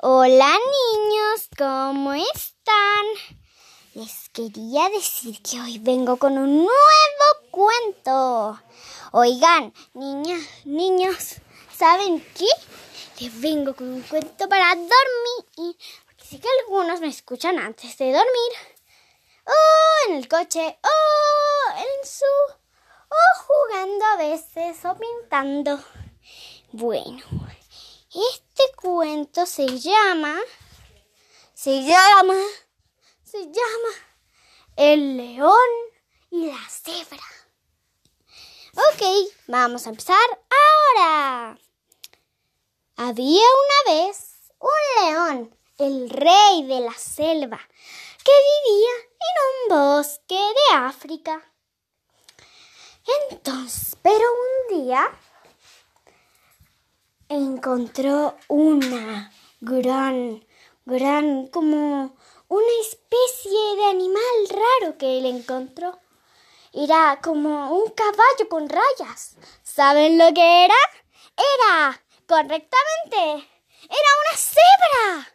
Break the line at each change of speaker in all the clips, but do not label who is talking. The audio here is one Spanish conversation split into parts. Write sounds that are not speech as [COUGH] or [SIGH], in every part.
Hola niños, ¿cómo están? Les quería decir que hoy vengo con un nuevo cuento. Oigan, niñas, niños, ¿saben qué? Les vengo con un cuento para dormir. Porque sé que algunos me escuchan antes de dormir. O en el coche, o en su... o jugando a veces, o pintando. Bueno, este cuento se llama, se llama, se llama El león y la cebra. Ok, vamos a empezar ahora. Había una vez un león, el rey de la selva, que vivía en un bosque de África. Entonces, pero un día encontró una gran, gran, como una especie de animal raro que él encontró. Era como un caballo con rayas. ¿Saben lo que era? Era, correctamente, era una cebra.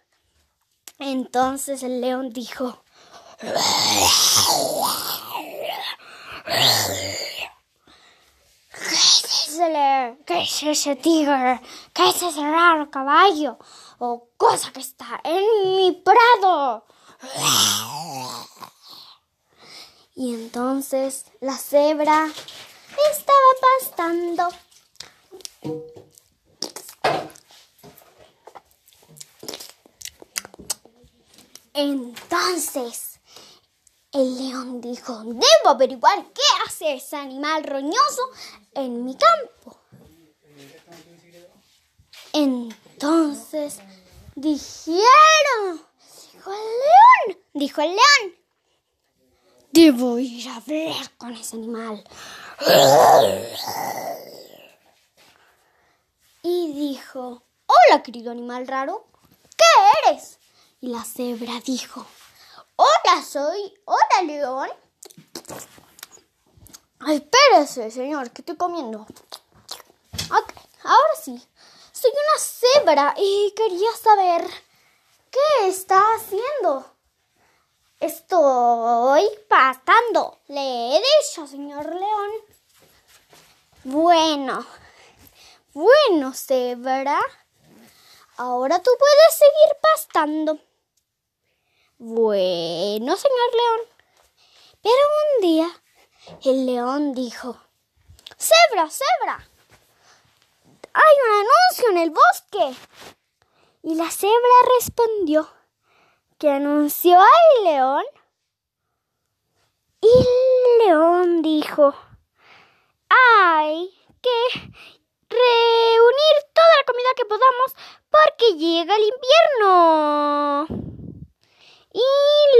Entonces el león dijo, ¿Qué es ese tigre? ¿Qué es ese raro caballo? ¿O cosa que está en mi prado? Y entonces la cebra estaba pastando. Entonces el león dijo, debo averiguar qué hace ese animal roñoso en mi campo. Entonces dijeron, dijo el león, dijo el león, debo ir a hablar con ese animal. Y dijo, hola querido animal raro, ¿qué eres? Y la cebra dijo, Hola, soy. Hola, león. Espérese, señor, que estoy comiendo. Ok, ahora sí. Soy una cebra y quería saber qué está haciendo. Estoy pastando. Le he dicho, señor león. Bueno, bueno, cebra. Ahora tú puedes seguir pastando. Bueno, señor león. Pero un día el león dijo, Cebra, cebra, hay un anuncio en el bosque. Y la cebra respondió que anunció al león. Y el león dijo, hay que reunir toda la comida que podamos porque llega el invierno. Y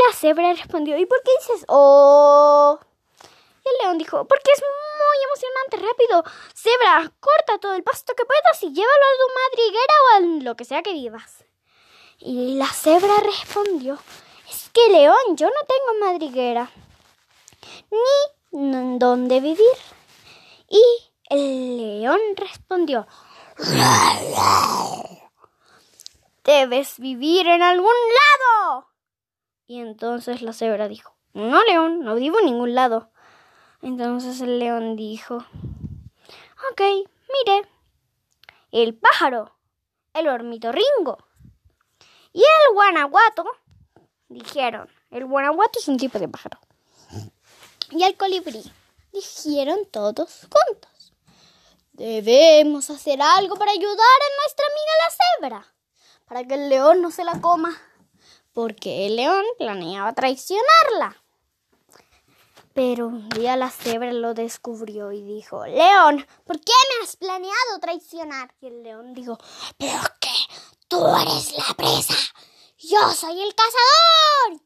la cebra respondió, ¿y por qué dices oh? El león dijo, porque es muy emocionante, rápido. Cebra, corta todo el pasto que puedas y llévalo a tu madriguera o a lo que sea que vivas. Y la cebra respondió, es que león, yo no tengo madriguera, ni dónde vivir. Y el león respondió, debes vivir en algún lado. Y entonces la cebra dijo, no, león, no vivo en ningún lado. Entonces el león dijo, ok, mire, el pájaro, el ornitorrinco y el guanaguato, dijeron, el guanaguato es un tipo de pájaro, y el colibrí, dijeron todos juntos, debemos hacer algo para ayudar a nuestra amiga la cebra, para que el león no se la coma porque el león planeaba traicionarla. Pero un día la cebra lo descubrió y dijo, León, ¿por qué me has planeado traicionar? Y el león dijo, pero que tú eres la presa, yo soy el cazador.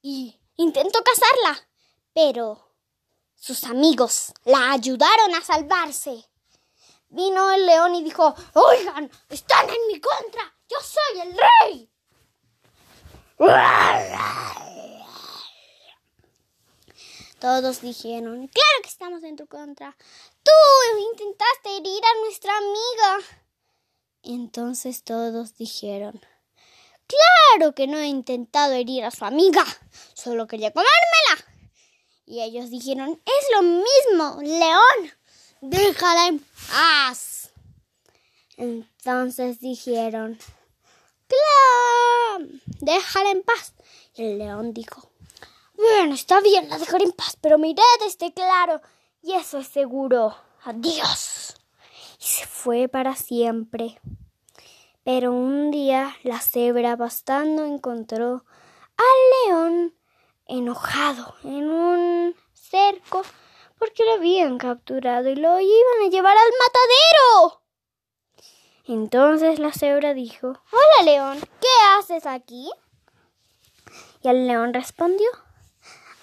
Y intentó cazarla, pero sus amigos la ayudaron a salvarse. Vino el león y dijo, oigan, están en mi contra, yo soy el rey. Todos dijeron, claro que estamos en tu contra. Tú intentaste herir a nuestra amiga. Entonces todos dijeron, Claro que no he intentado herir a su amiga, solo quería comérmela. Y ellos dijeron, es lo mismo, león, déjala en paz. Entonces dijeron, claro, déjala en paz. Y el león dijo, bueno, está bien, la dejaré en paz, pero miré desde claro, y eso es seguro. Adiós. Y se fue para siempre. Pero un día la cebra bastando encontró al león enojado en un cerco porque lo habían capturado y lo iban a llevar al matadero. Entonces la cebra dijo, Hola león, ¿qué haces aquí? Y el león respondió,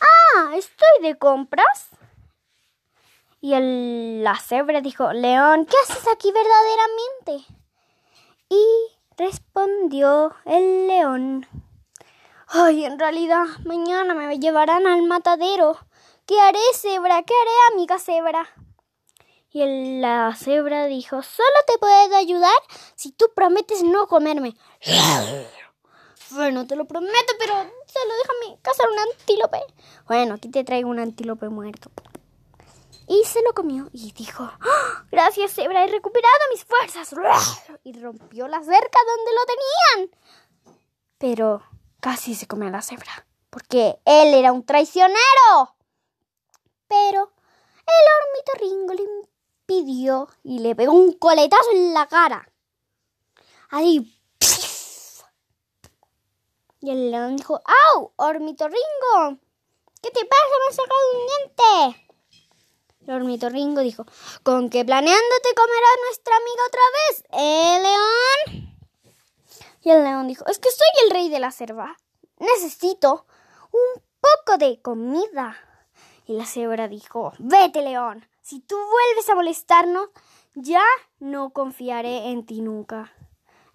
Ah, estoy de compras. Y el, la cebra dijo, León, ¿qué haces aquí verdaderamente? Y respondió el león, Ay, en realidad, mañana me llevarán al matadero. ¿Qué haré, cebra? ¿Qué haré, amiga cebra? Y la cebra dijo, solo te puedo ayudar si tú prometes no comerme. [LAUGHS] Bueno, te lo prometo, pero solo déjame cazar un antílope. Bueno, aquí te traigo un antílope muerto. Y se lo comió y dijo, ¡Ah! gracias cebra, he recuperado mis fuerzas. Y rompió la cerca donde lo tenían. Pero casi se comió a la cebra, porque él era un traicionero. Pero el ornitorrinco le impidió y le pegó un coletazo en la cara. Ahí y el león dijo, ¡Au! ¡Ormitorringo! ¿Qué te pasa? Me has sacado un diente. El ornitorrinco dijo, ¿con qué planeándote comerá nuestra amiga otra vez? ¿Eh, león? Y el león dijo, es que soy el rey de la selva. Necesito un poco de comida. Y la cebra dijo, vete, león. Si tú vuelves a molestarnos, ya no confiaré en ti nunca.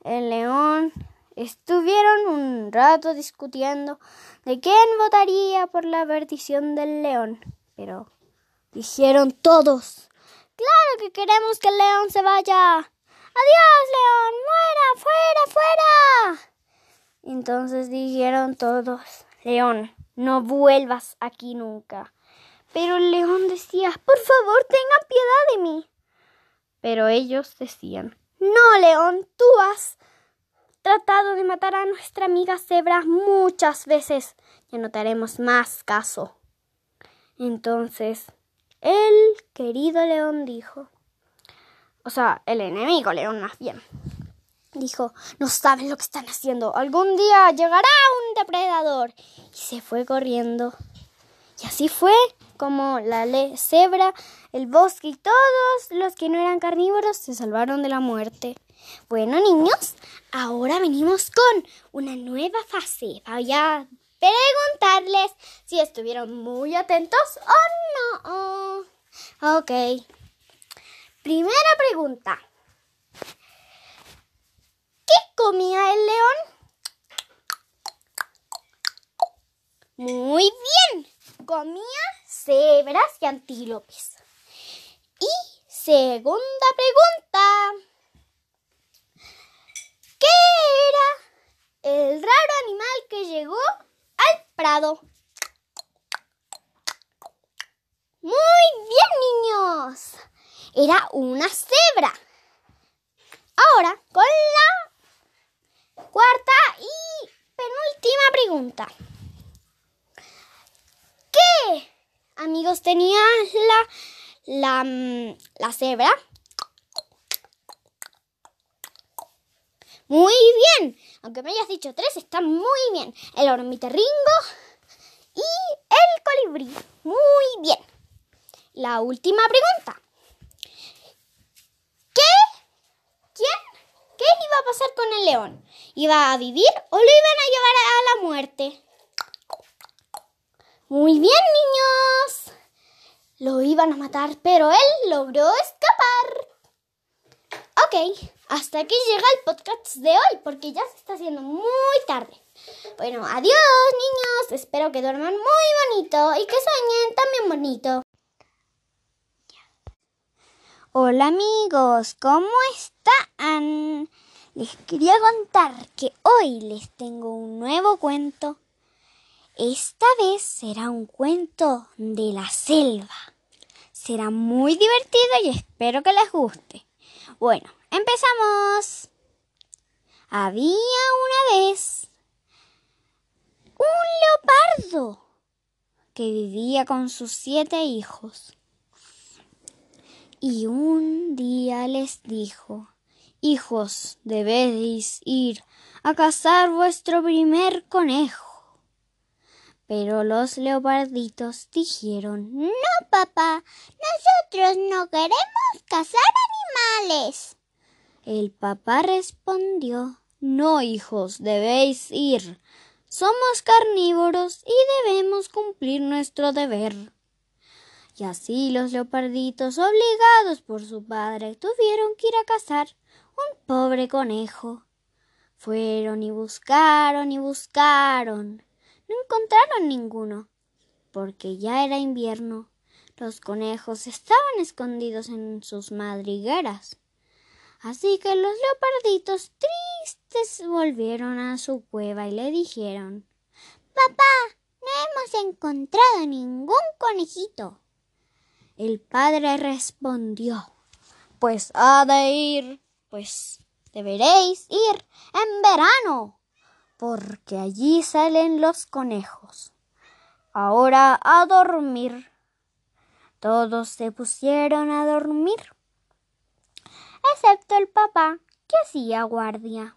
El león Estuvieron un rato discutiendo de quién votaría por la perdición del león, pero dijeron todos, claro que queremos que el león se vaya. Adiós, león, muera, fuera, fuera. Entonces dijeron todos, león, no vuelvas aquí nunca. Pero el león decía, por favor, tengan piedad de mí. Pero ellos decían, no, león, tú has tratado de matar a nuestra amiga cebra muchas veces. Te haremos más caso. Entonces, el querido león dijo, o sea, el enemigo león más bien, dijo, no saben lo que están haciendo. Algún día llegará un depredador. Y se fue corriendo. Y así fue como la cebra, el bosque y todos los que no eran carnívoros se salvaron de la muerte. Bueno, niños, ahora venimos con una nueva fase. Voy a preguntarles si estuvieron muy atentos o no. Ok. Primera pregunta. ¿Qué comía el león? Muy bien. Comía cebras y antílopes. Y segunda pregunta. ¿Qué era el raro animal que llegó al prado? Muy bien, niños. Era una cebra. Ahora, con la cuarta y penúltima pregunta. ¿Qué amigos tenía la, la, mm, la cebra? Muy bien. Aunque me hayas dicho tres, está muy bien. El ornitorrinco y el colibrí. Muy bien. La última pregunta. ¿Qué? ¿Quién? ¿Qué iba a pasar con el león? ¿Iba a vivir o lo iban a llevar a la muerte? Muy bien, niños. Lo iban a matar, pero él logró escapar. Ok, hasta aquí llega el podcast de hoy porque ya se está haciendo muy tarde. Bueno, adiós niños, espero que duerman muy bonito y que sueñen también bonito. Hola amigos, ¿cómo están? les quería contar que hoy les tengo un nuevo cuento. Esta vez será un cuento de la selva. Será muy divertido y espero que les guste. Bueno, empezamos. Había una vez un leopardo que vivía con sus siete hijos. Y un día les dijo, Hijos, debéis ir a cazar vuestro primer conejo. Pero los leoparditos dijeron, No, papá, nosotros no queremos cazar animales. El papá respondió, No, hijos, debéis ir. Somos carnívoros y debemos cumplir nuestro deber. Y así los leoparditos, obligados por su padre, tuvieron que ir a cazar un pobre conejo. Fueron y buscaron y buscaron. No encontraron ninguno, porque ya era invierno. Los conejos estaban escondidos en sus madrigueras. Así que los leoparditos tristes volvieron a su cueva y le dijeron Papá, no hemos encontrado ningún conejito. El padre respondió Pues ha de ir pues deberéis ir en verano, porque allí salen los conejos. Ahora a dormir. Todos se pusieron a dormir, excepto el papá, que hacía guardia.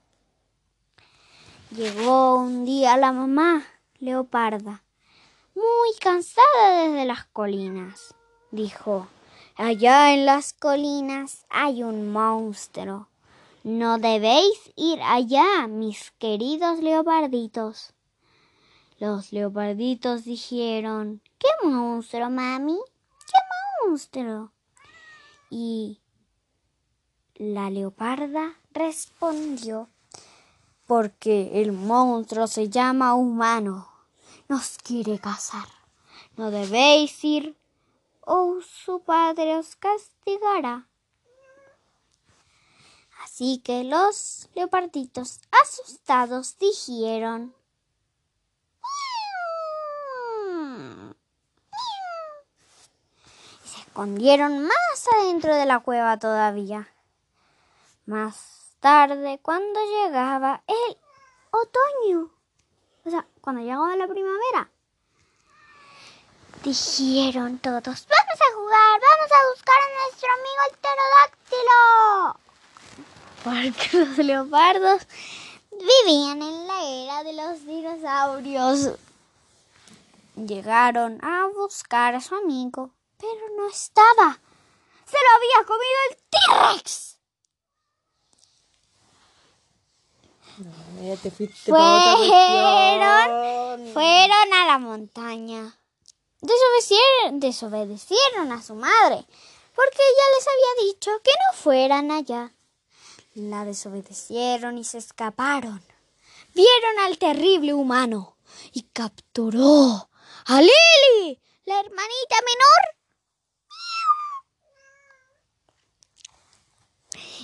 Llegó un día la mamá, leoparda, muy cansada desde las colinas. Dijo, Allá en las colinas hay un monstruo. No debéis ir allá, mis queridos leoparditos. Los leoparditos dijeron, ¿Qué monstruo, mami? ¿Qué monstruo? Y la leoparda respondió, porque el monstruo se llama humano. Nos quiere cazar. No debéis ir o su padre os castigará. Así que los leoparditos asustados dijeron y se escondieron más adentro de la cueva todavía. Más tarde, cuando llegaba el otoño, o sea, cuando llegaba la primavera, Dijeron todos, vamos a jugar, vamos a buscar a nuestro amigo el pterodáctilo. Porque [LAUGHS] los leopardos vivían en la era de los dinosaurios. Llegaron a buscar a su amigo, pero no estaba. Se lo había comido el T-Rex. fueron, fueron a la montaña desobedecieron, desobedecieron a su madre, porque ella les había dicho que no fueran allá. La desobedecieron y se escaparon. Vieron al terrible humano y capturó a Lily, la hermanita menor.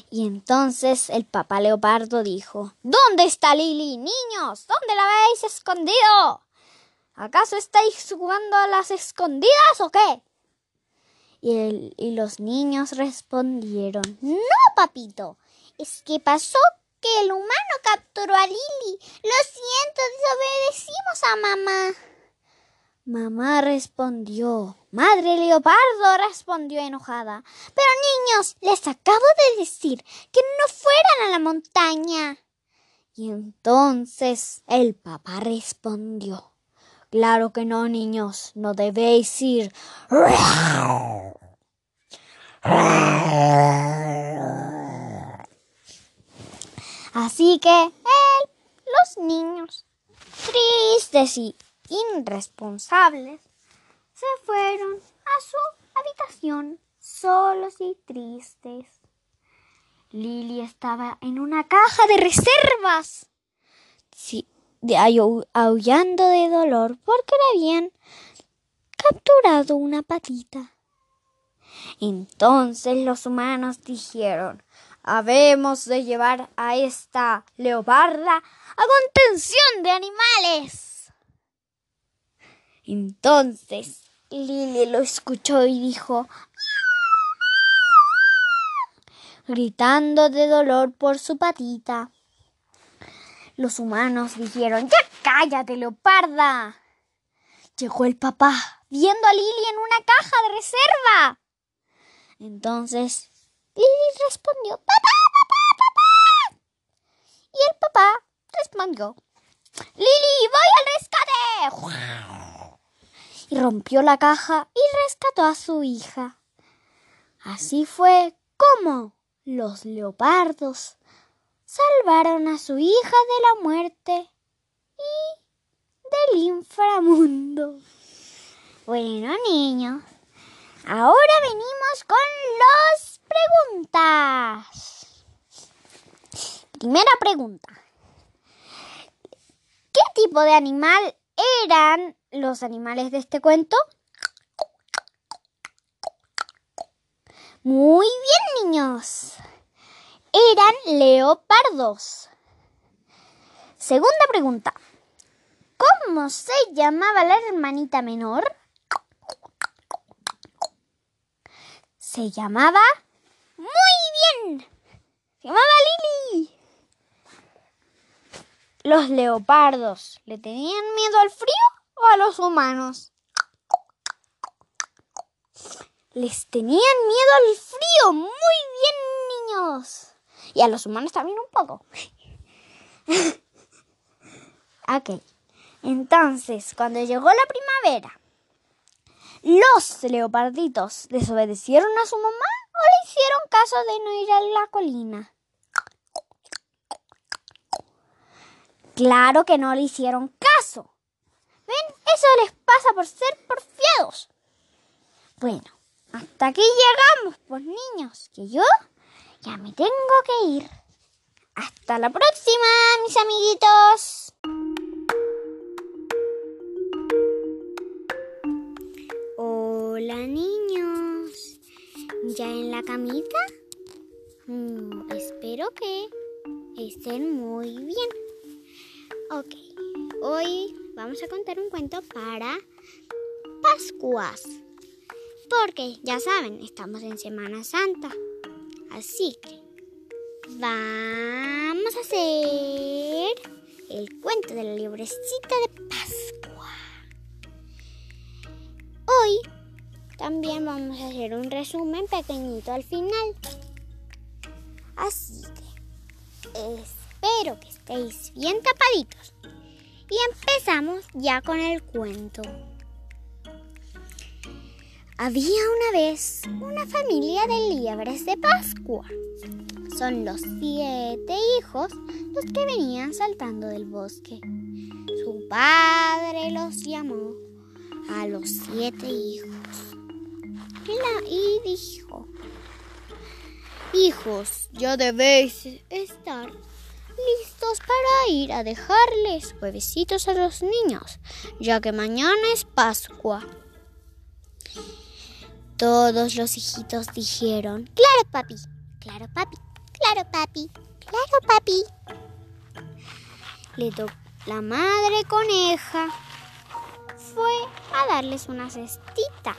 Y entonces el papá leopardo dijo, ¿Dónde está Lily, niños? ¿Dónde la habéis escondido? ¿Acaso estáis jugando a las escondidas o qué? Y, y los niños respondieron, no, papito, es que pasó que el humano capturó a Lily. Lo siento, desobedecimos a mamá. Mamá respondió. Madre leopardo respondió enojada. Pero niños, les acabo de decir que no fueran a la montaña. Y entonces el papá respondió. Claro que no, niños, no debéis ir. [LAUGHS] Así que él, los niños, tristes y irresponsables, se fueron a su habitación solos y tristes. Lily estaba en una caja de reservas. Sí, de aullando de dolor porque le habían capturado una patita. Entonces los humanos dijeron Habemos de llevar a esta leoparda a contención de animales. Entonces Lili lo escuchó y dijo, gritando de dolor por su patita. Los humanos dijeron, ya cállate, leoparda. Llegó el papá, viendo a Lili en una caja de reserva. Entonces Lili respondió, papá, papá, papá. Y el papá respondió, Lili, voy al rescate. Y rompió la caja y rescató a su hija. Así fue como los leopardos salvaron a su hija de la muerte y del inframundo. Bueno, niños, ahora venimos con las preguntas. Primera pregunta. ¿Qué tipo de animal eran los animales de este cuento? Muy bien, niños. Eran leopardos. Segunda pregunta. ¿Cómo se llamaba la hermanita menor? Se llamaba... Muy bien. Se llamaba Lili. ¿Los leopardos le tenían miedo al frío o a los humanos? Les tenían miedo al frío. Muy bien, niños. Y a los humanos también un poco. [LAUGHS] ok. Entonces, cuando llegó la primavera, ¿los leoparditos desobedecieron a su mamá o le hicieron caso de no ir a la colina? Claro que no le hicieron caso. ¿Ven? Eso les pasa por ser porfiados. Bueno, hasta aquí llegamos, pues niños, que yo ya me tengo que ir. Hasta la próxima, mis amiguitos. Hola, niños. ¿Ya en la camita? Mm, espero que estén muy bien. Ok, hoy vamos a contar un cuento para Pascuas. Porque ya saben, estamos en Semana Santa. Así que vamos a hacer el cuento de la librecita de Pascua. Hoy también vamos a hacer un resumen pequeñito al final. Así que espero que estéis bien tapaditos. Y empezamos ya con el cuento. Había una vez una familia de liebres de Pascua. Son los siete hijos los que venían saltando del bosque. Su padre los llamó a los siete hijos y, dijo, Hijos, ya debéis estar listos para ir a dejarles huevecitos a los niños, ya que mañana es Pascua. Todos los hijitos dijeron, claro papi, claro papi, claro papi, claro papi. Le la madre coneja fue a darles una cestita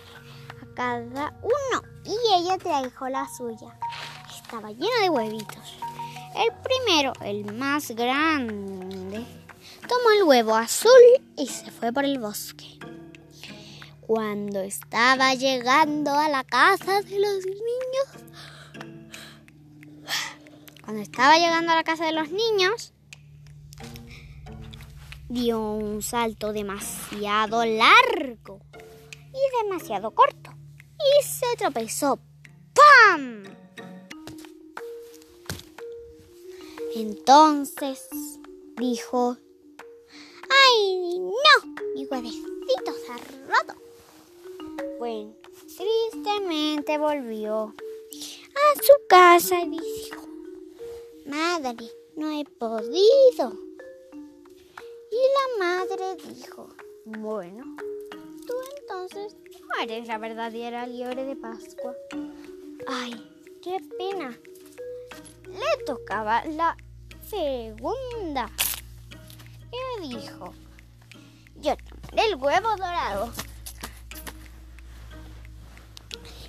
cada uno y ella trajo la suya. Estaba llena de huevitos. El primero, el más grande, tomó el huevo azul y se fue por el bosque. Cuando estaba llegando a la casa de los niños, cuando estaba llegando a la casa de los niños, dio un salto demasiado largo y demasiado corto y se tropezó. ¡Pam! Entonces dijo, ¡ay, no! Mi huevecito se ha roto. Bueno, tristemente volvió a su casa y dijo, Madre, no he podido. Y la madre dijo, bueno, tú entonces eres la verdadera liebre de Pascua. Ay, qué pena. le tocaba la segunda. Y dijo, yo tomaré el huevo dorado.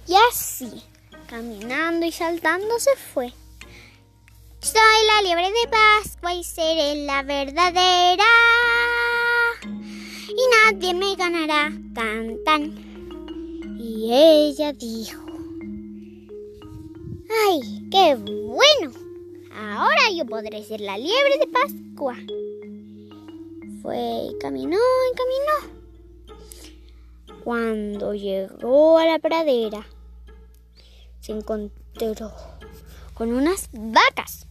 Y así, caminando y saltando, se fue. Soy la liebre de Pascua y seré la verdadera. Y nadie me ganará. Tan, tan. Ella dijo: ¡Ay, qué bueno! Ahora yo podré ser la liebre de Pascua. Fue y caminó y caminó. Cuando llegó a la pradera, se encontró con unas vacas.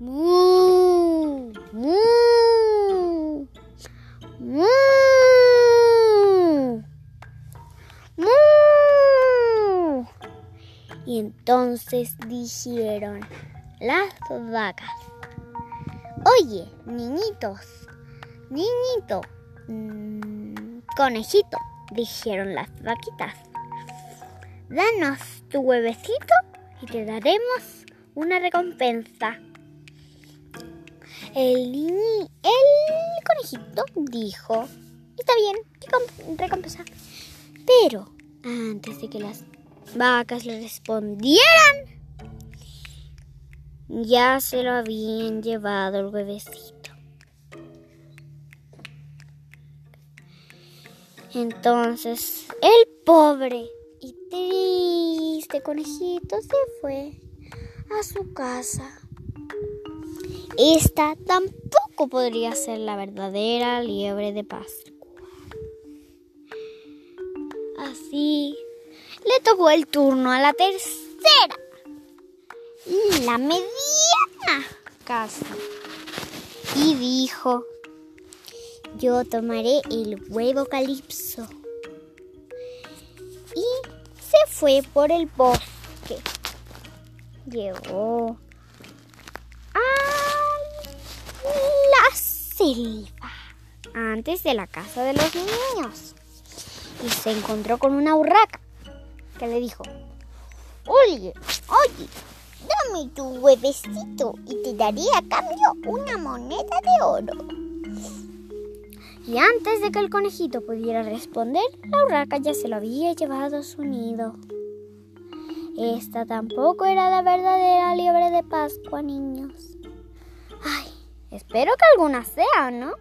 ¡Mu! ¡Mu! ¡Mu! Y entonces dijeron las vacas, oye, niñitos, niñito, mm, conejito, dijeron las vaquitas, danos tu huevecito y te daremos una recompensa. El, el conejito dijo, está bien, ¿qué recompensa? Pero antes de que las vacas le respondieran, ya se lo habían llevado el huevecito. Entonces el pobre y triste conejito se fue a su casa. Esta tampoco podría ser la verdadera liebre de Pascua. Así le tocó el turno a la tercera, la mediana. Casa, y dijo, yo tomaré el huevo calipso. Y se fue por el bosque. Llegó selva antes de la casa de los niños. Y se encontró con una urraca que le dijo, oye, oye, dame tu huevecito y te daré a cambio una moneda de oro. Y antes de que el conejito pudiera responder, la urraca ya se lo había llevado a su nido. Esta tampoco era la verdadera liebre de Pascua, niños. Ay, Espero que alguna sea, ¿no?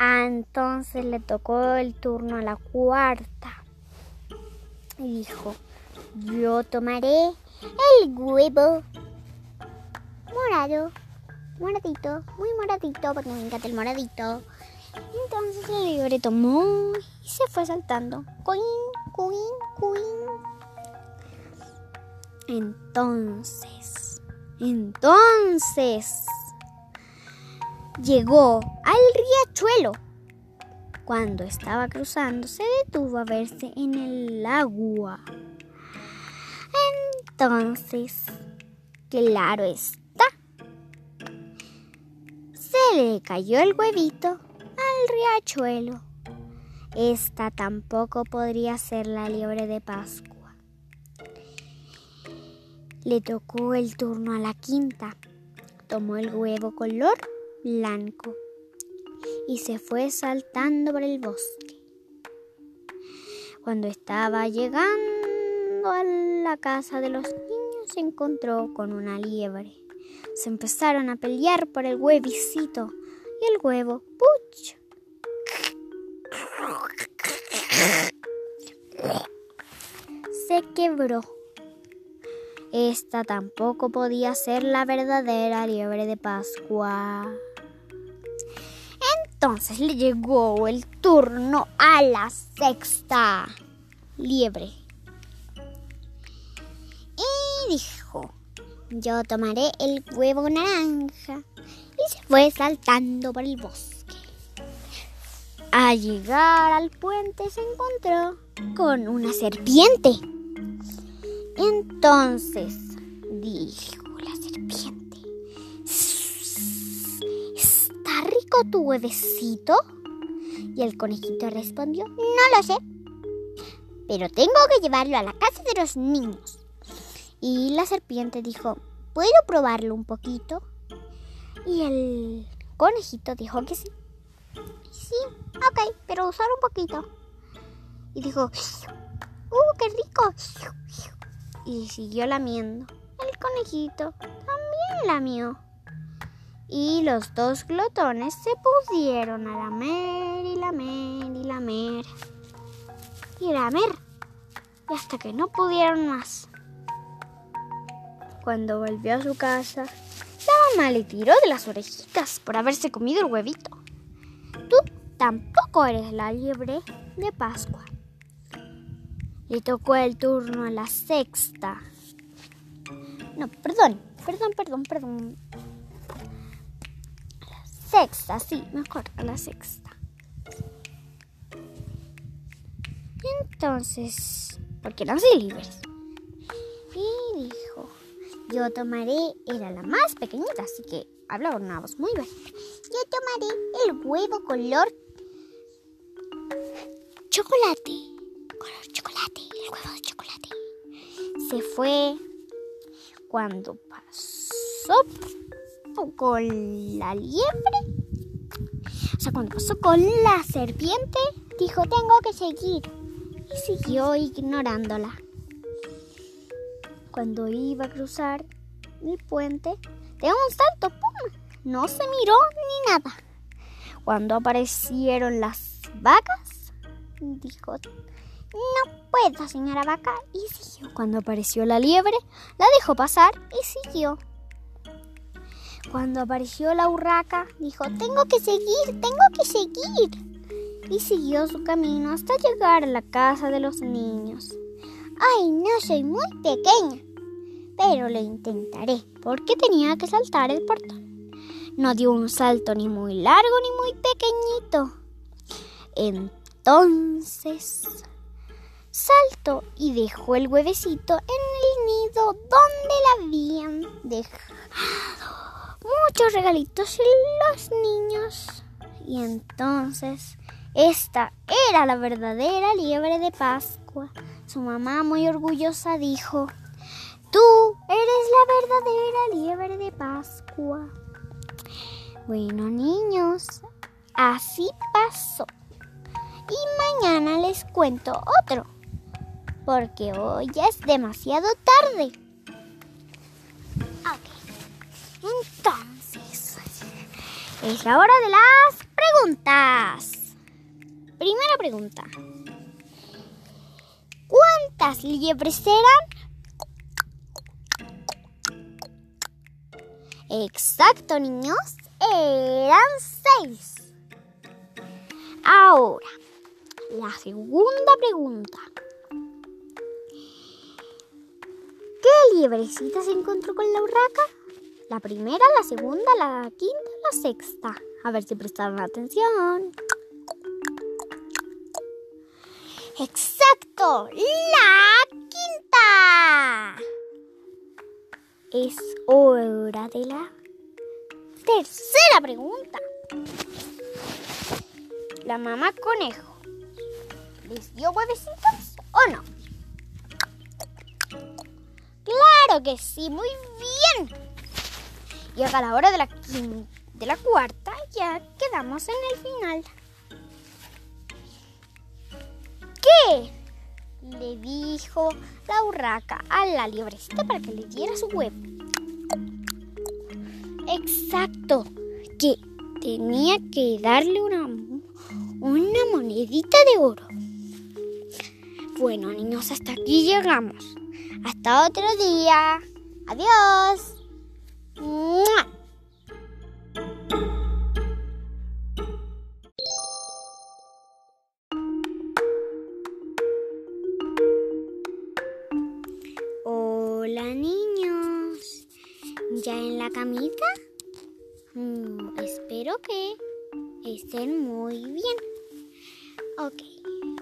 Entonces le tocó el turno a la cuarta. Y dijo, yo tomaré el huevo morado, moradito, muy moradito, porque me encanta el moradito. Entonces el libre tomó y se fue saltando. Coin, coin, coin. Entonces, entonces llegó al riachuelo. Cuando estaba cruzando, se detuvo a verse en el agua. Entonces, claro está, se le cayó el huevito al riachuelo. Esta tampoco podría ser la liebre de Pascua. Le tocó el turno a la quinta. Tomó el huevo color blanco y se fue saltando por el bosque. Cuando estaba llegando a la casa de los niños se encontró con una liebre. Se empezaron a pelear por el huevicito y el huevo, ¡puch! Se quebró. Esta tampoco podía ser la verdadera liebre de Pascua. Entonces le llegó el turno a la sexta liebre. Y dijo, yo tomaré el huevo naranja. Y se fue saltando por el bosque. Al llegar al puente se encontró con una serpiente. Entonces dijo, tu huevecito? Y el conejito respondió, no lo sé, pero tengo que llevarlo a la casa de los niños. Y la serpiente dijo, ¿puedo probarlo un poquito? Y el conejito dijo que sí. Sí, ok, pero usar un poquito. Y dijo, ¡uh, qué rico! Y siguió lamiendo. El conejito también lamió. Y los dos glotones se pusieron a lamer y lamer y lamer. Y lamer. Y hasta que no pudieron más. Cuando volvió a su casa, la mamá le tiró de las orejitas por haberse comido el huevito. Tú tampoco eres la liebre de Pascua. Le tocó el turno a la sexta. No, perdón, perdón, perdón, perdón. Sexta, sí, mejor, a la sexta. Entonces, porque no soy libres. Y dijo, yo tomaré, era la más pequeñita, así que hablaba una voz muy baja. Yo tomaré el huevo color chocolate. Color chocolate, el huevo de chocolate. Se fue cuando pasó con la liebre. O sea, cuando pasó con la serpiente, dijo, tengo que seguir. Y siguió ignorándola. Cuando iba a cruzar el puente, de un salto, ¡pum! No se miró ni nada. Cuando aparecieron las vacas, dijo, no puedo, señora vaca, y siguió. Cuando apareció la liebre, la dejó pasar y siguió. Cuando apareció la urraca, dijo, tengo que seguir, tengo que seguir. Y siguió su camino hasta llegar a la casa de los niños. Ay, no soy muy pequeña, pero lo intentaré, porque tenía que saltar el portón. No dio un salto ni muy largo ni muy pequeñito. Entonces saltó y dejó el huevecito en el nido donde la habían dejado muchos regalitos los niños. Y entonces esta era la verdadera liebre de Pascua. Su mamá muy orgullosa dijo, Tú eres la verdadera liebre de Pascua. Bueno, niños, así pasó. Y mañana les cuento otro, porque hoy ya es demasiado tarde. Ok, entonces, es la hora de las preguntas. Primera pregunta. ¿Cuántas liebres eran? Exacto, niños eran seis. Ahora, la segunda pregunta. ¿Qué liebrecita se encontró con la urraca? La primera, la segunda, la quinta, la sexta. A ver si prestaron atención. Exacto, la quinta. Es hora de la Tercera pregunta. ¿La mamá conejo les dio huevecitos o no? Claro que sí, muy bien. Llega la hora de la, de la cuarta, ya quedamos en el final. ¿Qué? Le dijo la urraca a la liebrecita para que le diera su huevo. Exacto, que tenía que darle una, una monedita de oro. Bueno, niños, hasta aquí llegamos. Hasta otro día. Adiós. Que estén muy bien. Ok,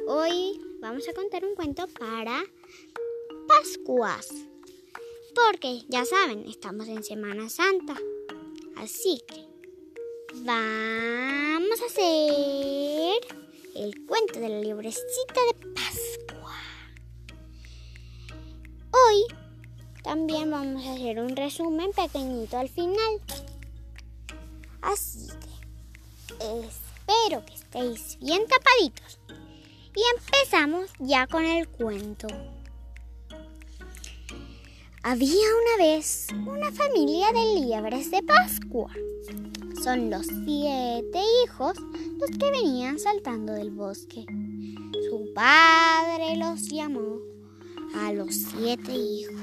hoy vamos a contar un cuento para Pascuas. Porque ya saben, estamos en Semana Santa. Así que vamos a hacer el cuento de la librecita de Pascua. Hoy también vamos a hacer un resumen pequeñito al final. Espero que estéis bien tapaditos. Y empezamos ya con el cuento. Había una vez una familia de liebres de Pascua. Son los siete hijos los que venían saltando del bosque. Su padre los llamó a los siete hijos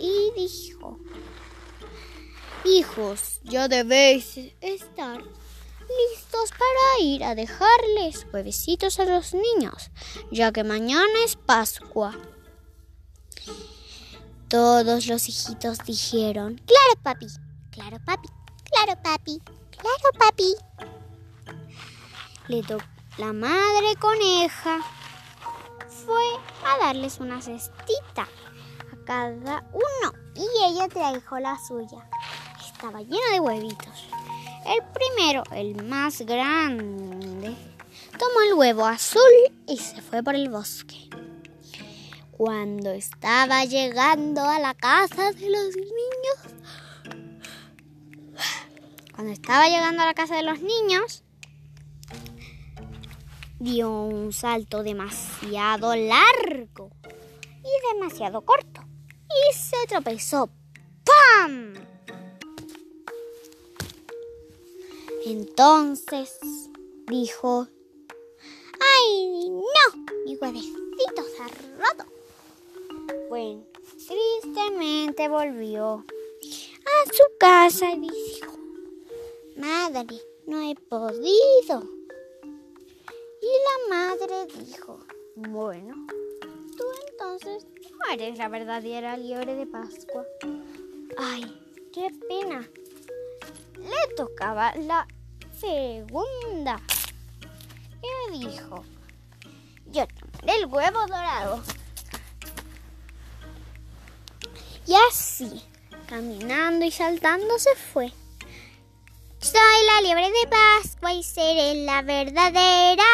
y, dijo, Hijos, ya debéis estar listos para ir a dejarles huevecitos a los niños, ya que mañana es Pascua. Todos los hijitos dijeron, Claro, papi, claro, papi, claro, papi, claro, papi. Le la madre coneja fue a darles una cestita a cada uno y ella trajo la suya. Estaba llena de huevitos. El primero, el más grande, tomó el huevo azul y se fue por el bosque. Cuando estaba llegando a la casa de los niños, cuando estaba llegando a la casa de los niños, dio un salto demasiado largo y demasiado corto y se tropezó. ¡Pam! Entonces dijo, ¡ay, no! Mi huevecito se ha roto. Bueno, tristemente volvió a su casa y dijo, Madre, no he podido. Y la madre dijo, bueno, tú entonces no eres la verdadera liebre de Pascua. Ay, qué pena. Le tocaba la segunda. Y dijo, yo tomaré el huevo dorado. Y así, caminando y saltando, se fue. Soy la liebre de Pascua y seré la verdadera.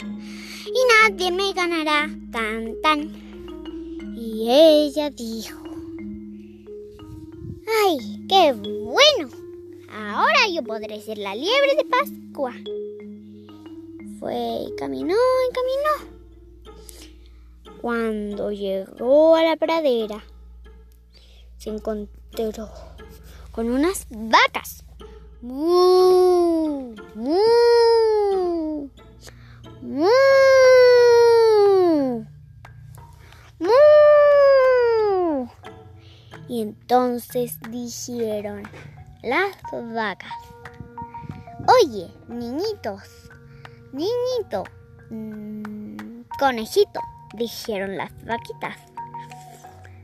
Y nadie me ganará, tan tan. Y ella dijo, ¡ay, qué bueno! Ahora yo podré ser la liebre de Pascua. Fue y caminó y caminó. Cuando llegó a la pradera, se encontró con unas vacas ¡Mu! ¡Mu! ¡Mu! ¡Mu! Y entonces dijeron las vacas, oye, niñitos, niñito, mmm, conejito, dijeron las vaquitas,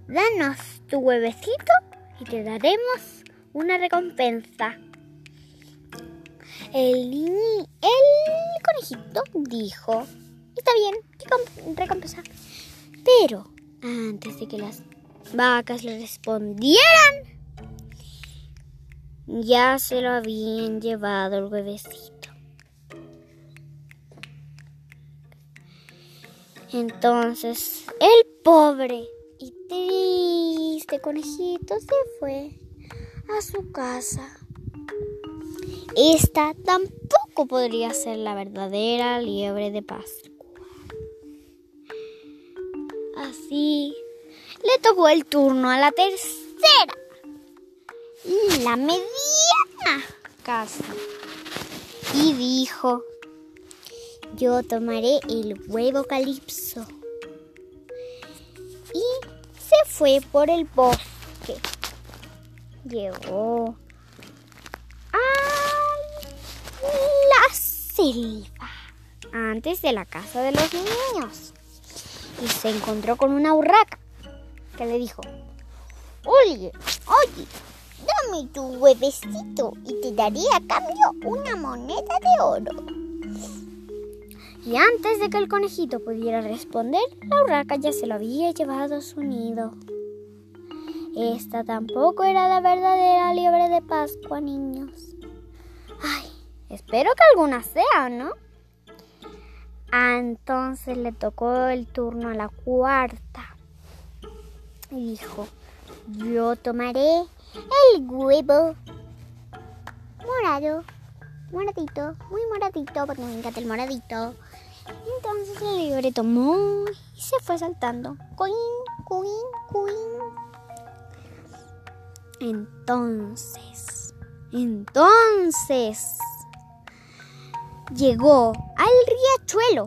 danos tu huevecito y te daremos una recompensa. El, el conejito dijo, está bien, qué recompensa. Pero antes de que las vacas le respondieran, ya se lo habían llevado el huevecito. Entonces el pobre y triste conejito se fue a su casa. Esta tampoco podría ser la verdadera liebre de Pascua. Así le tocó el turno a la tercera, la mediana. Casa, y dijo, yo tomaré el huevo calipso. Y se fue por el bosque. Llegó antes de la casa de los niños. Y se encontró con una urraca le dijo, oye, oye, dame tu huevecito y te daré a cambio una moneda de oro. Y antes de que el conejito pudiera responder, la urraca ya se lo había llevado a su nido. Esta tampoco era la verdadera liebre de Pascua, niños. Ay, Espero que alguna sea, ¿no? Ah, entonces le tocó el turno a la cuarta.
Y dijo, yo tomaré el huevo morado, moradito, muy moradito, porque me encanta el moradito. Entonces el liebre tomó y se fue saltando. Coin, coin, coin.
Entonces, entonces, llegó al riachuelo.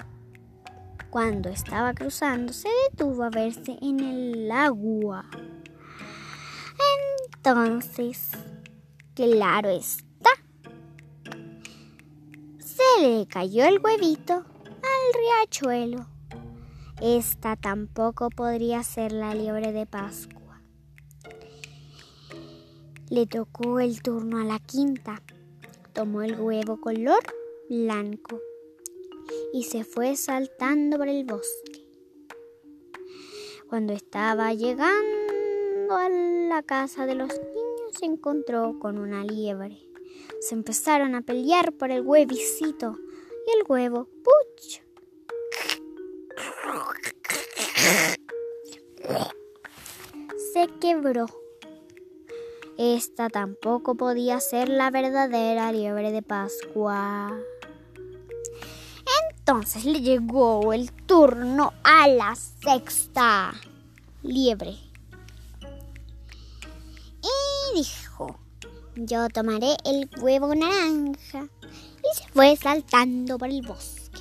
Cuando estaba cruzando, se detuvo a verse en el agua. Entonces, claro está, se le cayó el huevito al riachuelo. Esta tampoco podría ser la liebre de Pascua. Le tocó el turno a la quinta. Tomó el huevo color blanco y se fue saltando por el bosque. Cuando estaba llegando a la casa de los niños se encontró con una liebre. Se empezaron a pelear por el huevicito y el huevo, ¡puch! Se quebró. Esta tampoco podía ser la verdadera liebre de Pascua. Entonces le llegó el turno a la sexta liebre. Y dijo, yo tomaré el huevo naranja. Y se fue saltando por el bosque.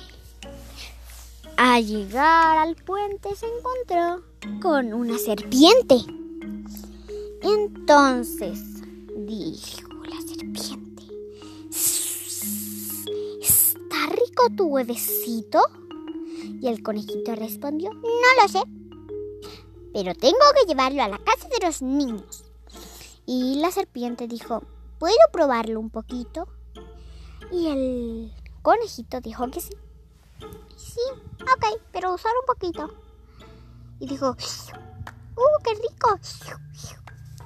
Al llegar al puente se encontró con una serpiente. Entonces dijo ¿está rico tu huevecito? Y el conejito respondió, no lo sé, pero tengo que llevarlo a la casa de los niños. Y la serpiente dijo, ¿puedo probarlo un poquito? Y el conejito dijo que sí. Sí, ok, pero usar un poquito. Y dijo, ¡uh, qué rico!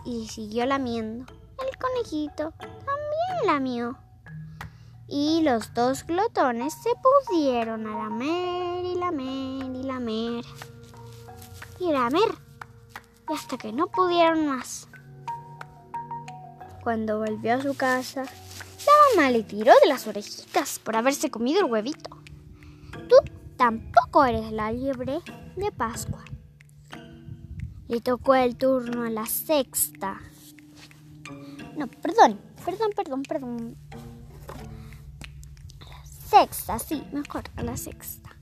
y siguió lamiendo. El conejito también lamió. Y los dos glotones se pusieron a lamer y lamer y lamer. Y lamer. Y hasta que no pudieron más. Cuando volvió a su casa, la mamá le tiró de las orejitas por haberse comido el huevito. Tú tampoco eres la liebre de Pascua. Le tocó el turno a la sexta. No, perdón, perdón, perdón, perdón. Sexta, sí, mejor, a la sexta.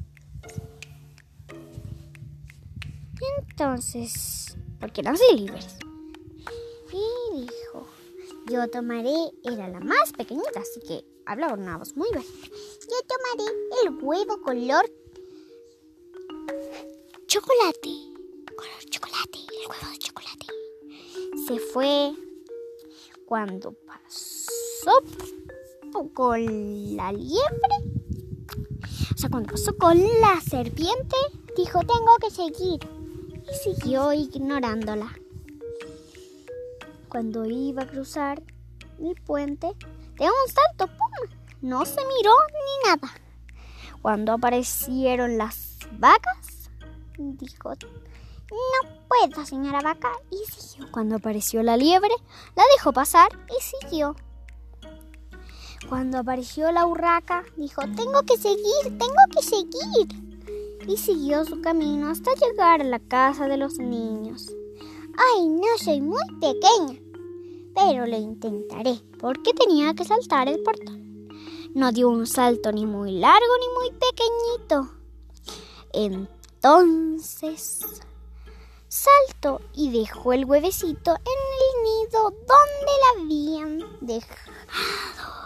Entonces, porque eran libres. Y dijo, yo tomaré, era la más pequeñita, así que hablaba una voz muy bajita. Yo tomaré el huevo color chocolate color chocolate, el huevo de chocolate. Se fue cuando pasó con la liebre. O sea, cuando pasó con la serpiente, dijo, tengo que seguir. Y siguió ignorándola. Cuando iba a cruzar el puente, de un salto, ¡pum! No se miró ni nada. Cuando aparecieron las vacas, dijo, no puedo, señora vaca. Y siguió. Cuando apareció la liebre, la dejó pasar y siguió. Cuando apareció la urraca, dijo, tengo que seguir, tengo que seguir. Y siguió su camino hasta llegar a la casa de los niños. Ay, no soy muy pequeña, pero lo intentaré, porque tenía que saltar el portón. No dio un salto ni muy largo ni muy pequeñito. Entonces saltó y dejó el huevecito en el nido donde la habían dejado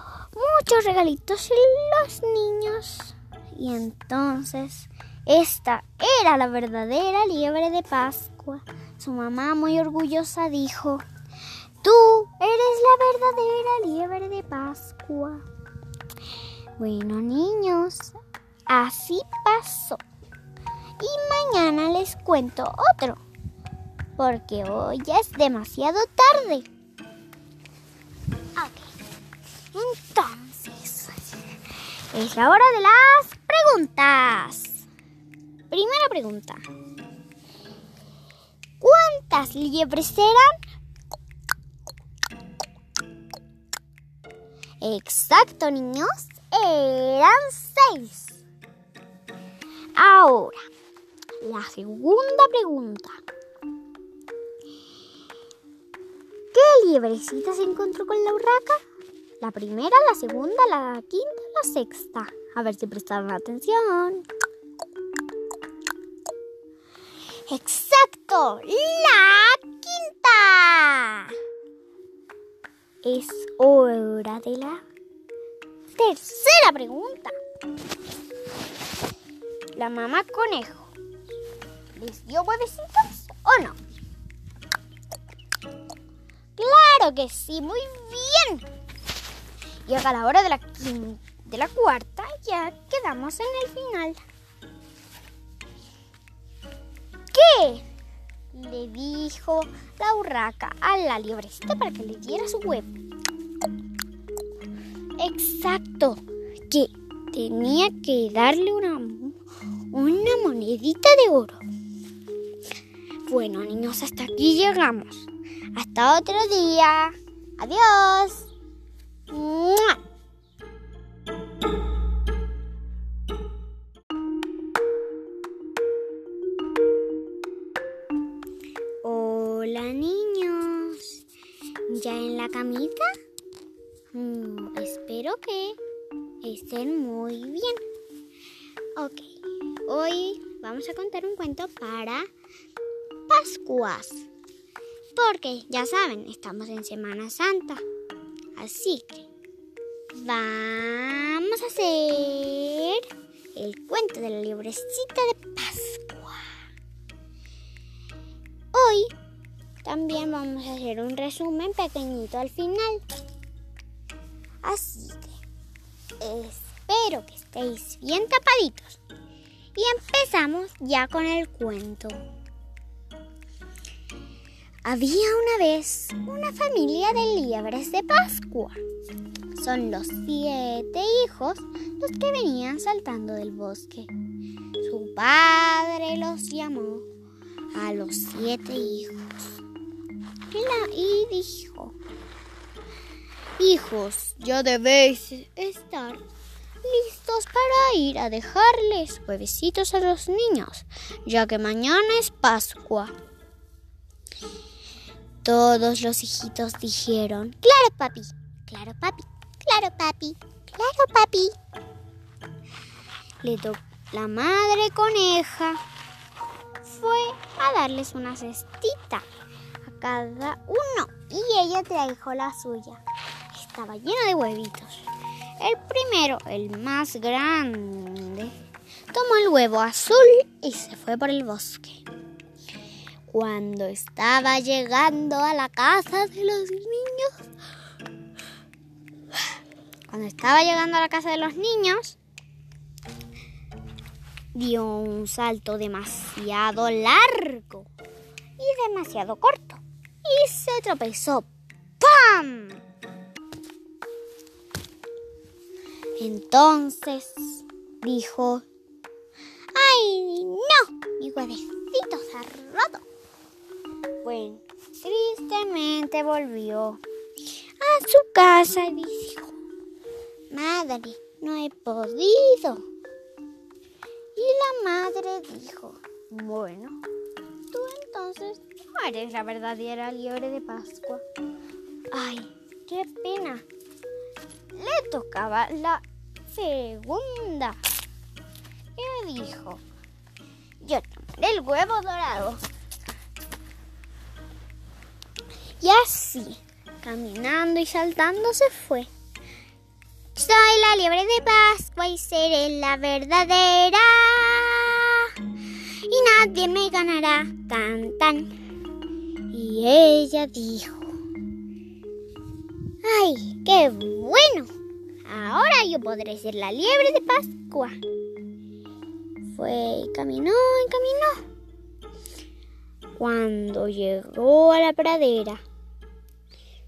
muchos regalitos en los niños. Y entonces esta era la verdadera liebre de Pascua. Su mamá muy orgullosa dijo, tú eres la verdadera liebre de Pascua. Bueno niños, así pasó. Y mañana les cuento otro porque hoy ya es demasiado tarde. Ok, entonces es la hora de las preguntas. Primera pregunta. ¿Cuánto ¿Cuántas liebres eran? Exacto, niños. Eran seis. Ahora, la segunda pregunta. ¿Qué liebrecita se encontró con la urraca? La primera, la segunda, la quinta, la sexta. A ver si prestaron atención. Exacto, la quinta. Es hora de la tercera pregunta. La mamá conejo, ¿les dio huevecitos o no? Claro que sí, muy bien. Llega la hora de la, de la cuarta, ya quedamos en el final. ¿Qué? Le dijo la urraca a la liebrecita para que le diera su huevo. Exacto, que tenía que darle una, una monedita de oro. Bueno, niños, hasta aquí llegamos. Hasta otro día. Adiós. Hola niños. ¿Ya en la camita? Mm, espero que estén muy bien. Ok, hoy vamos a contar un cuento para Pascuas. Porque ya saben, estamos en Semana Santa. Así que vamos a hacer el cuento de la librecita de Pascua. Hoy también vamos a hacer un resumen pequeñito al final. Así que espero que estéis bien tapaditos. Y empezamos ya con el cuento. Había una vez una familia de liebres de Pascua. Son los siete hijos los que venían saltando del bosque. Su padre los llamó a los siete hijos y dijo, Hijos, ya debéis estar listos para ir a dejarles huevecitos a los niños, ya que mañana es Pascua. Todos los hijitos dijeron, claro papi, claro papi, claro papi, claro papi. Le la madre coneja fue a darles una cestita a cada uno y ella trajo la suya. Estaba llena de huevitos. El primero, el más grande, tomó el huevo azul y se fue por el bosque. Cuando estaba llegando a la casa de los niños, cuando estaba llegando a la casa de los niños, dio un salto demasiado largo y demasiado corto y se tropezó. ¡Pam! Entonces dijo, ¡ay, no! Mi huevecito se ha roto. Bueno, tristemente volvió a su casa y dijo, Madre, no he podido. Y la madre dijo, bueno, tú entonces no eres la verdadera liebre de Pascua. Ay, qué pena. Le tocaba la segunda. Y dijo, yo tomaré el huevo dorado. Y así, caminando y saltando, se fue. Soy la liebre de Pascua y seré la verdadera. Y nadie me ganará, tan tan. Y ella dijo, ¡ay, qué bueno! Ahora yo podré ser la liebre de Pascua. Fue y caminó y caminó. Cuando llegó a la pradera,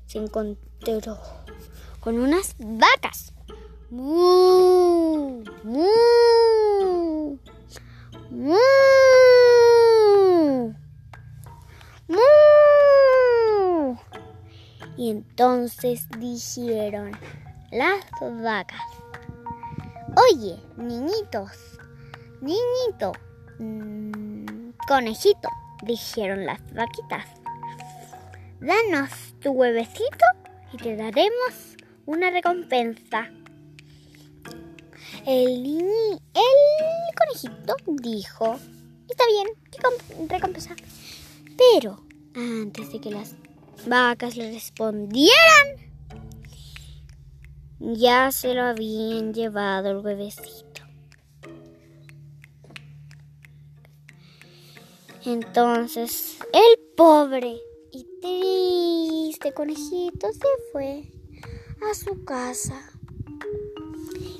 se encontró con unas vacas. ¡Mu! ¡Mu! ¡Mu! ¡Mu! Entonces dijeron las vacas, oye, niñitos, niñito, mm, conejito, dijeron las vaquitas, danos tu huevecito y te daremos una recompensa. El, el conejito dijo, está bien, ¿qué recompensa? Pero antes de que las vacas le respondieran, ya se lo habían llevado el huevecito. Entonces el pobre y triste conejito se fue a su casa.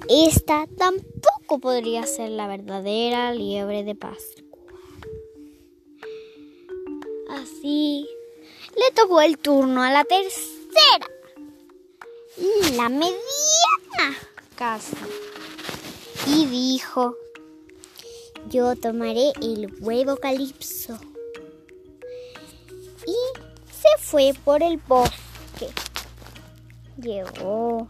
Esta tampoco podría ser la verdadera liebre de Pascua. Así le tocó el turno a la tercera, la mediana casa. Y dijo, yo tomaré el huevo calipso. Y se fue por el bosque. Llegó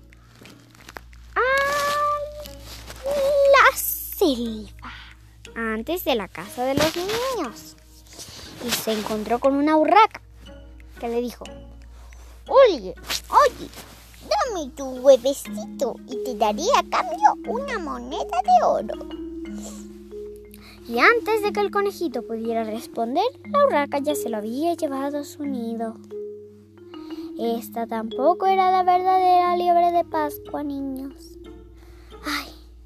antes de la casa de los niños. Y se encontró con una urraca que le dijo, oye, oye, dame tu huevecito y te daré a cambio una moneda de oro. Y antes de que el conejito pudiera responder, la urraca ya se lo había llevado a su nido. Esta tampoco era la verdadera liebre de Pascua, niños.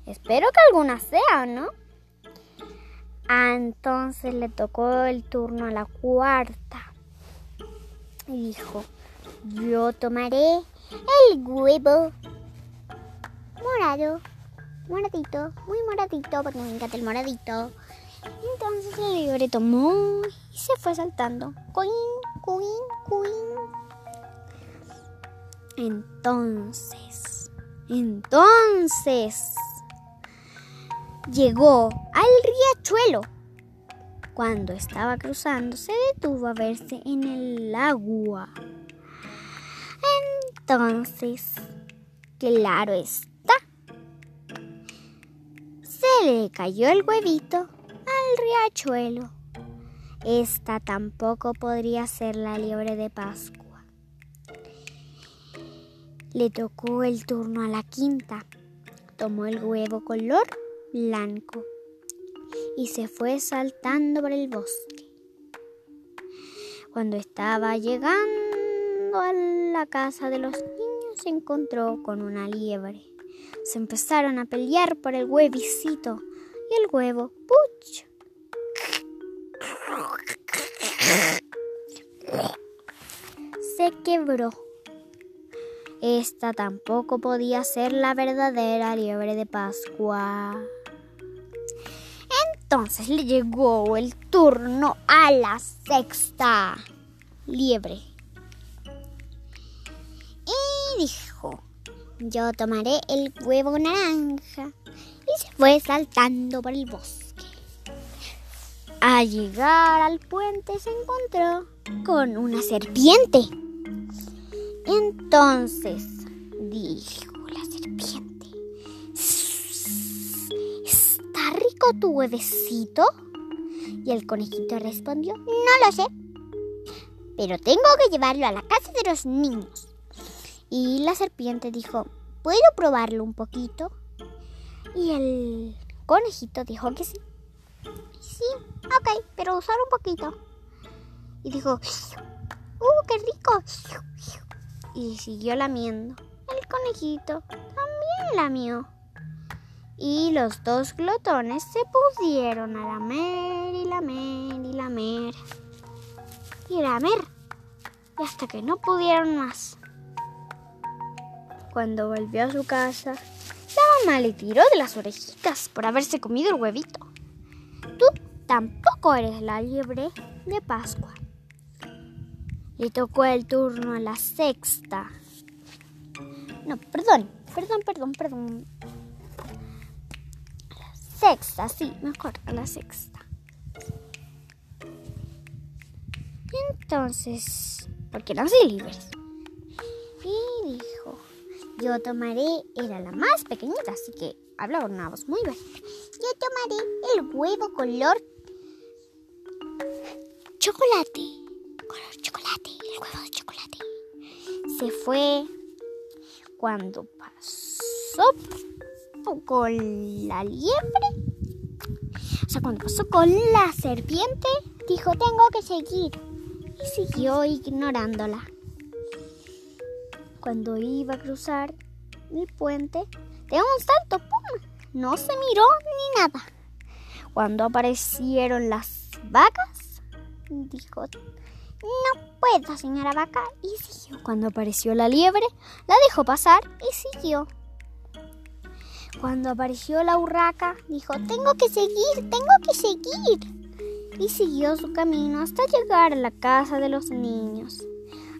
Espero que alguna sea, ¿no? Ah, entonces le tocó el turno a la cuarta. Y dijo, yo tomaré el huevo morado, moradito, muy moradito, porque me encanta el moradito. Entonces el liebre tomó y se fue saltando. Coin, coin, coin. Entonces, entonces, llegó al riachuelo. Cuando estaba cruzando, se detuvo a verse en el agua. Entonces, claro está, se le cayó el huevito al riachuelo. Esta tampoco podría ser la liebre de Pascua. Le tocó el turno a la quinta. Tomó el huevo color blanco y se fue saltando por el bosque. Cuando estaba llegando a la casa de los niños se encontró con una liebre. Se empezaron a pelear por el huevicito y el huevo, ¡puch! Se quebró. Esta tampoco podía ser la verdadera liebre de Pascua. Entonces le llegó el turno a la sexta liebre. Y dijo, yo tomaré el huevo naranja. Y se fue saltando por el bosque. Al llegar al puente se encontró con una serpiente. Entonces dijo la serpiente, rico tu huevecito? Y el conejito respondió, no lo sé, pero tengo que llevarlo a la casa de los niños. Y la serpiente dijo, ¿puedo probarlo un poquito? Y el conejito dijo que sí. Sí, ok, pero solo un poquito. Y dijo, ¡uh, qué rico! Y siguió lamiendo. El conejito también lamió. Y los dos glotones se pusieron a lamer y lamer y lamer. Y lamer. Y hasta que no pudieron más. Cuando volvió a su casa, la mamá le tiró de las orejitas por haberse comido el huevito. Tú tampoco eres la liebre de Pascua. Le tocó el turno a la sexta. No, perdón, perdón, perdón, perdón. Sexta, sí, mejor, a la sexta. Entonces, porque no soy libres. Yo tomaré, era la más pequeñita, así que hablaba con una voz muy baja. Yo tomaré el huevo color chocolate. Color chocolate, el huevo de chocolate. Se fue cuando pasó con la liebre. O sea, cuando pasó con la serpiente, dijo, tengo que seguir. Y siguió ignorándola. Cuando iba a cruzar el puente, de un salto, ¡pum! No se miró ni nada. Cuando aparecieron las vacas, dijo, no puedo, señora vaca, y siguió. Cuando apareció la liebre, la dejó pasar y siguió. Cuando apareció la urraca, dijo, tengo que seguir, tengo que seguir. Y siguió su camino hasta llegar a la casa de los niños.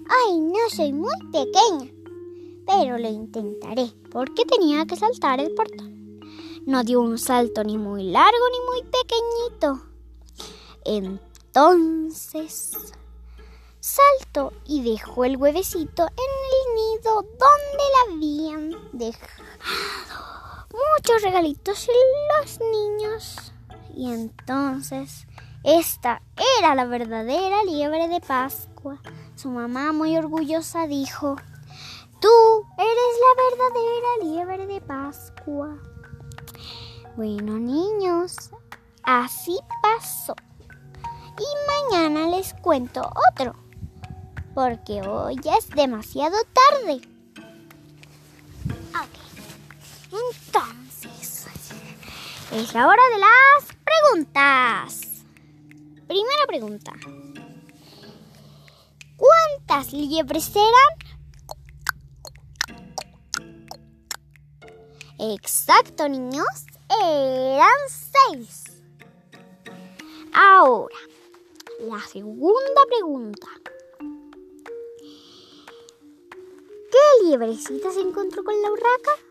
Ay, no soy muy pequeña, pero lo intentaré, porque tenía que saltar el portón. No dio un salto ni muy largo ni muy pequeñito. Entonces saltó y dejó el huevecito en el nido donde la habían dejado muchos regalitos los niños. Y entonces esta era la verdadera liebre de Pascua. Su mamá muy orgullosa dijo, Tú eres la verdadera liebre de Pascua. Bueno, niños, así pasó. Y mañana les cuento otro, porque hoy ya es demasiado tarde. Es la hora de las preguntas. Primera pregunta. ¿Cuántas liebres eran? Exacto, niños. Eran seis. Ahora, la segunda pregunta. ¿Qué liebrecita se encontró con la urraca?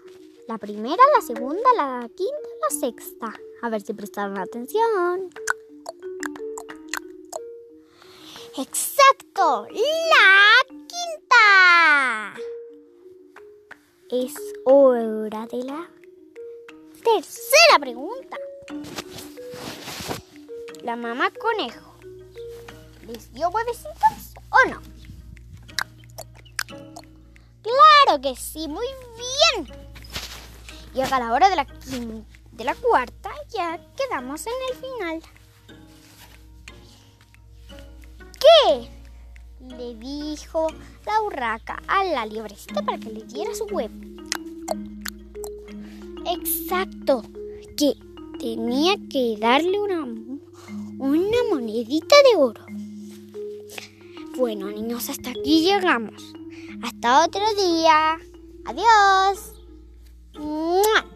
La primera, la segunda, la quinta, la sexta. A ver si prestaron atención. Exacto, la quinta. Es hora de la tercera pregunta. La mamá conejo, ¿les dio huevecitos o no? Claro que sí, muy bien. Llega la hora de la, de la cuarta, ya quedamos en el final. ¿Qué? Le dijo la urraca a la liebrecita para que le diera su huevo. Exacto, que tenía que darle una, una monedita de oro. Bueno, niños, hasta aquí llegamos. Hasta otro día. Adiós. 木